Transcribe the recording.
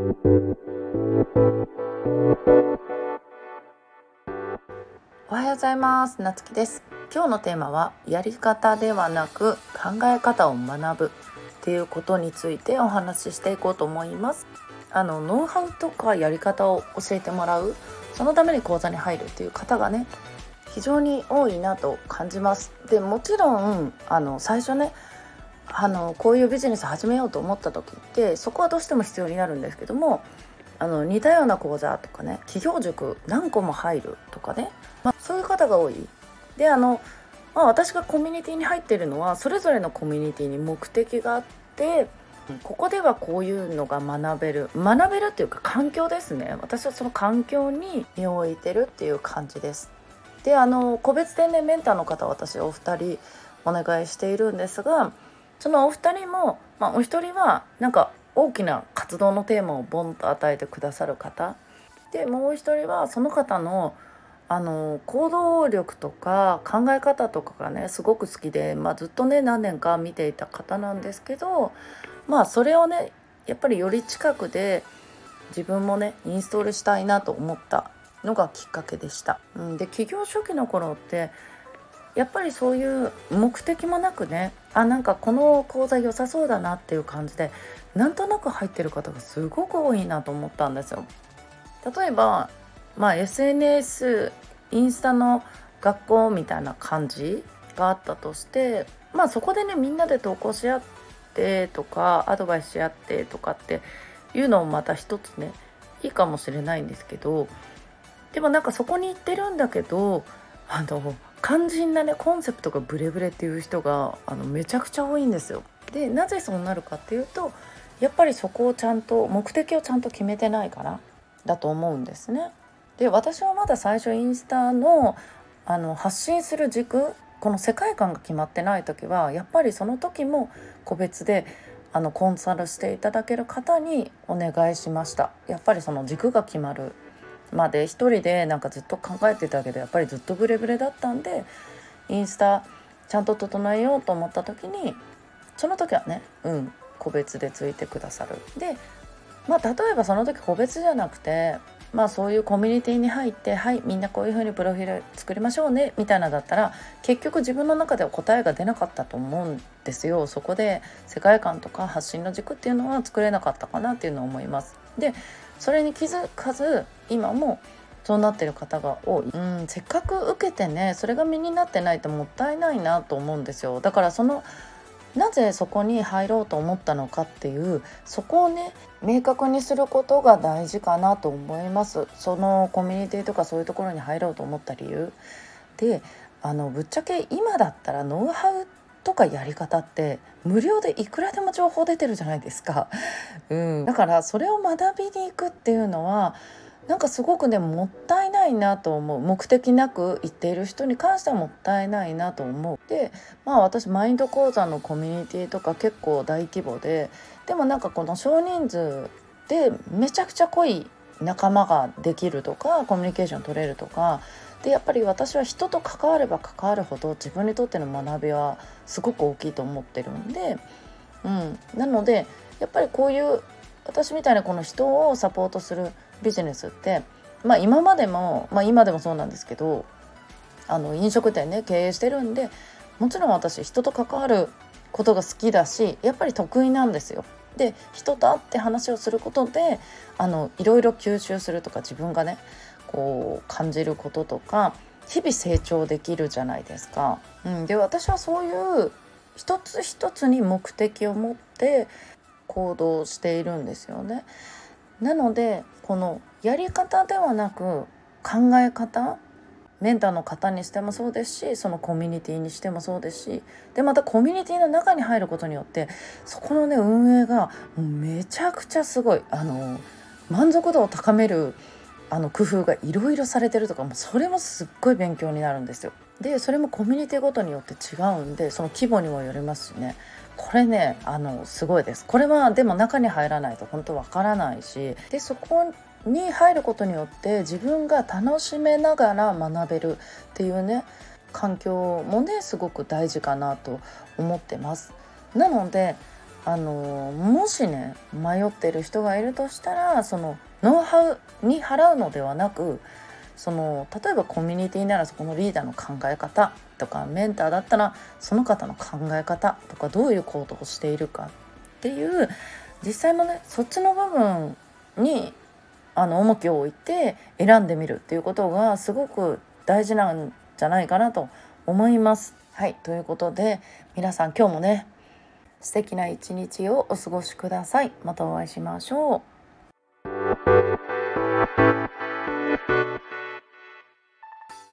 おはようございます。なつきです。今日のテーマはやり方ではなく考え方を学ぶっていうことについてお話ししていこうと思います。あのノウハウとかやり方を教えてもらうそのために講座に入るっていう方がね非常に多いなと感じます。でもちろんあの最初ねあのこういうビジネス始めようと思った時ってそこはどうしても必要になるんですけどもあの似たような講座とかね企業塾何個も入るとかね、まあ、そういう方が多い。であの、まあ、私がコミュニティに入ってるのはそれぞれのコミュニティに目的があってここではこういうのが学べる学べるっていうか環境ですね私はその環境に身を置いてるっていう感じです。であの個別天然メンターの方私お二人お願いしているんですがそのお二人も、まあ、お一人はなんか大きな活動のテーマをボンと与えてくださる方でもう一人はその方のあの行動力とか考え方とかがねすごく好きで、まあ、ずっとね何年か見ていた方なんですけどまあそれをねやっぱりより近くで自分もねインストールしたいなと思ったのがきっかけでした。うん、で起業初期の頃ってやっぱりそういう目的もなくねあなんかこの講座良さそうだなっていう感じでなんとなく入ってる方がすごく多いなと思ったんですよ。例えば、まあ、SNS インスタの学校みたいな感じがあったとしてまあそこでねみんなで投稿し合ってとかアドバイスし合ってとかっていうのもまた一つねいいかもしれないんですけどでもなんかそこに行ってるんだけどあの肝心なねコンセプトがブレブレっていう人があのめちゃくちゃ多いんですよ。でなぜそうなるかっていうとやっぱりそこをちゃんと目的をちゃんと決めてないからだと思うんですね。で私はまだ最初インスタのあの発信する軸この世界観が決まってない時はやっぱりその時も個別であのコンサルしていただける方にお願いしましたやっぱりその軸が決まるまで一人でなんかずっと考えてたけどやっぱりずっとブレブレだったんでインスタちゃんと整えようと思った時にその時はねうん個別でついてくださる。でまあ例えばその時個別じゃなくてまあそういうコミュニティに入ってはいみんなこういうふうにプロフィール作りましょうねみたいなだったら結局自分の中では答えが出なかったと思うんですよそこで世界観とか発信の軸っていうのは作れなかったかなっていうのを思います。でそれに気づかず今もそうなってる方が多い、うん、せっかく受けてねそれが身になってないともったいないなと思うんですよ。だからそのなぜそこに入ろうと思ったのかっていうそこをね明確にすることが大事かなと思います。そのコミュニティとかそういうところに入ろうと思った理由。であのぶっちゃけ今だったらノウハウとかやり方って無料でいくらでも情報出てるじゃないですか、うん、だからそれを学びに行くっていうのはなんかすごくねもったいないなと思う。目的なく行っている人に関してはもったいないなと思う。でまあ私マインド講座のコミュニティとか結構大規模で。でもなんかこの少人数でめちゃくちゃ濃い仲間ができるとかコミュニケーション取れるとかでやっぱり私は人と関われば関わるほど自分にとっての学びはすごく大きいと思ってるんで、うん、なのでやっぱりこういう私みたいなこの人をサポートするビジネスってまあ今までも、まあ、今でもそうなんですけどあの飲食店ね経営してるんでもちろん私人と関わることが好きだしやっぱり得意なんですよ。で人と会って話をすることであのいろいろ吸収するとか自分がねこう感じることとか日々成長できるじゃないですか。うん、で私はそういう一つ一つに目的を持って行動しているんですよね。なのでこのやり方ではなく考え方メンターの方にしてもそうですしそのコミュニティにしてもそうですしでまたコミュニティの中に入ることによってそこのね運営がもうめちゃくちゃすごいあの満足度を高めるあの工夫がいろいろされてるとかもそれもすっごい勉強になるんですよ。でそれもコミュニティごとによって違うんでその規模にもよりますしねこれねあのすごいですこれはでも中に入らないと本当わからないしでそこに入ることによって自分が楽しめながら学べるっていうね環境もねすごく大事かなと思ってます。なのであのもしね迷ってる人がいるとしたらそのノウハウに払うのではなくその例えばコミュニティならそこのリーダーの考え方とかメンターだったらその方の考え方とかどういう行動をしているかっていう実際のねそっちの部分にあの重きを置いて選んでみるっていうことがすごく大事なんじゃないかなと思います。はいということで皆さん今日もね素敵な一日をお過ごしください。またお会いしましょう。